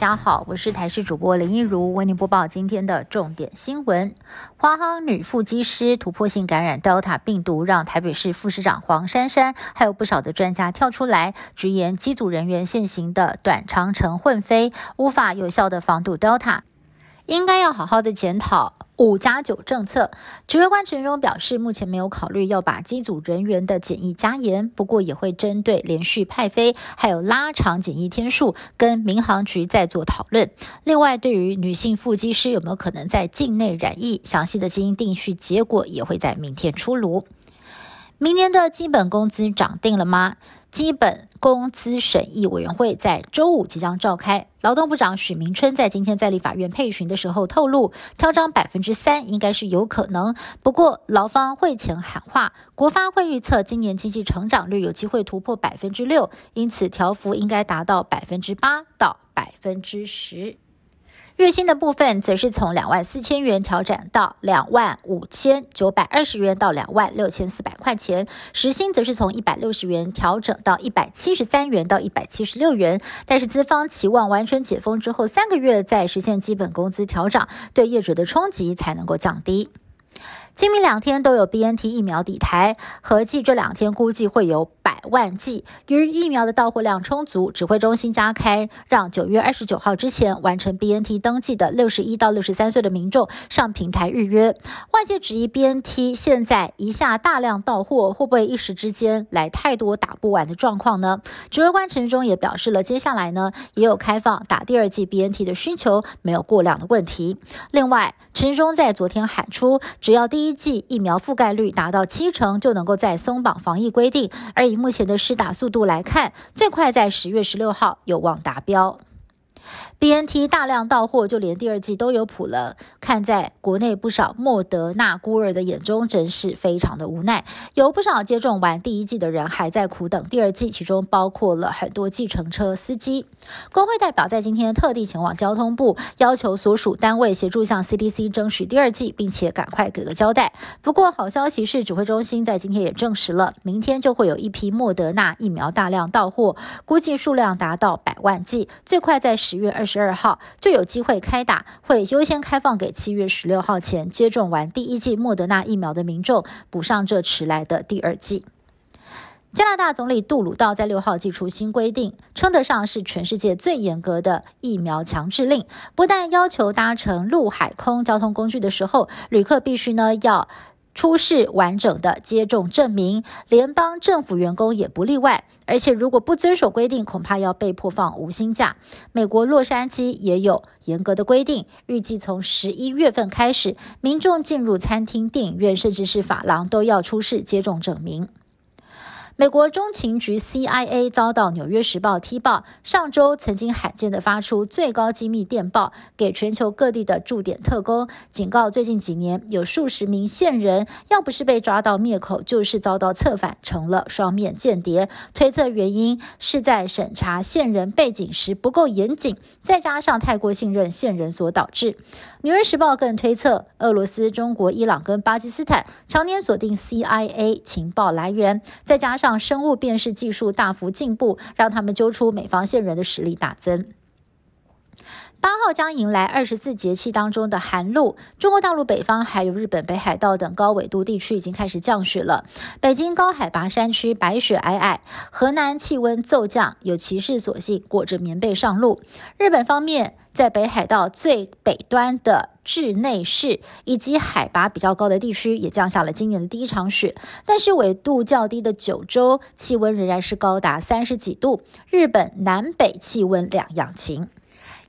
家好，我是台视主播林一如，为您播报今天的重点新闻。华航女副机师突破性感染 Delta 病毒，让台北市副市长黄珊珊还有不少的专家跳出来直言，机组人员现行的短长程混飞，无法有效的防堵 Delta，应该要好好的检讨。五加九政策，指挥官陈荣表示，目前没有考虑要把机组人员的检疫加严，不过也会针对连续派飞还有拉长检疫天数，跟民航局再做讨论。另外，对于女性副机师有没有可能在境内染疫，详细的基因定序结果也会在明天出炉。明年的基本工资涨定了吗？基本工资审议委员会在周五即将召开。劳动部长许明春在今天在立法院配询的时候透露，调涨百分之三应该是有可能。不过劳方会前喊话，国发会预测今年经济成长率有机会突破百分之六，因此调幅应该达到百分之八到百分之十。月薪的部分则是从两万四千元调整到两万五千九百二十元到两万六千四百块钱，时薪则是从一百六十元调整到一百七十三元到一百七十六元。但是资方期望完成解封之后三个月再实现基本工资调整，对业主的冲击才能够降低。今明两天都有 B N T 疫苗抵台，合计这两天估计会有百万剂。由于疫苗的到货量充足，指挥中心加开，让九月二十九号之前完成 B N T 登记的六十一到六十三岁的民众上平台预约。外界质疑 B N T 现在一下大量到货，会不会一时之间来太多打不完的状况呢？指挥官陈忠也表示了，接下来呢也有开放打第二剂 B N T 的需求，没有过量的问题。另外，陈忠在昨天喊出，只要第一一剂疫苗覆盖率达到七成，就能够在松绑防疫规定。而以目前的施打速度来看，最快在十月十六号有望达标。B N T 大量到货，就连第二季都有谱了。看在国内不少莫德纳孤儿的眼中，真是非常的无奈。有不少接种完第一季的人还在苦等第二季，其中包括了很多计程车司机。工会代表在今天特地前往交通部，要求所属单位协助向 C D C 争取第二季，并且赶快给个交代。不过好消息是，指挥中心在今天也证实了，明天就会有一批莫德纳疫苗大量到货，估计数量达到百万剂，最快在十十月二。十二号就有机会开打，会优先开放给七月十六号前接种完第一剂莫德纳疫苗的民众补上这迟来的第二剂。加拿大总理杜鲁道在六号寄出新规定，称得上是全世界最严格的疫苗强制令，不但要求搭乘陆海空交通工具的时候，旅客必须呢要。出示完整的接种证明，联邦政府员工也不例外。而且如果不遵守规定，恐怕要被迫放无薪假。美国洛杉矶也有严格的规定，预计从十一月份开始，民众进入餐厅、电影院，甚至是法廊，都要出示接种证明。美国中情局 CIA 遭到《纽约时报》踢爆，上周曾经罕见的发出最高机密电报给全球各地的驻点特工，警告最近几年有数十名线人，要不是被抓到灭口，就是遭到策反，成了双面间谍。推测原因是在审查线人背景时不够严谨，再加上太过信任线人所导致。《纽约时报》更推测，俄罗斯、中国、伊朗跟巴基斯坦常年锁定 CIA 情报来源，再加上。让生物辨识技术大幅进步，让他们揪出美方线人的实力大增。八号将迎来二十四节气当中的寒露，中国大陆北方还有日本北海道等高纬度地区已经开始降雪了。北京高海拔山区白雪皑皑，河南气温骤降，有骑士索性裹着棉被上路。日本方面。在北海道最北端的稚内市以及海拔比较高的地区，也降下了今年的第一场雪。但是纬度较低的九州气温仍然是高达三十几度。日本南北气温两样情。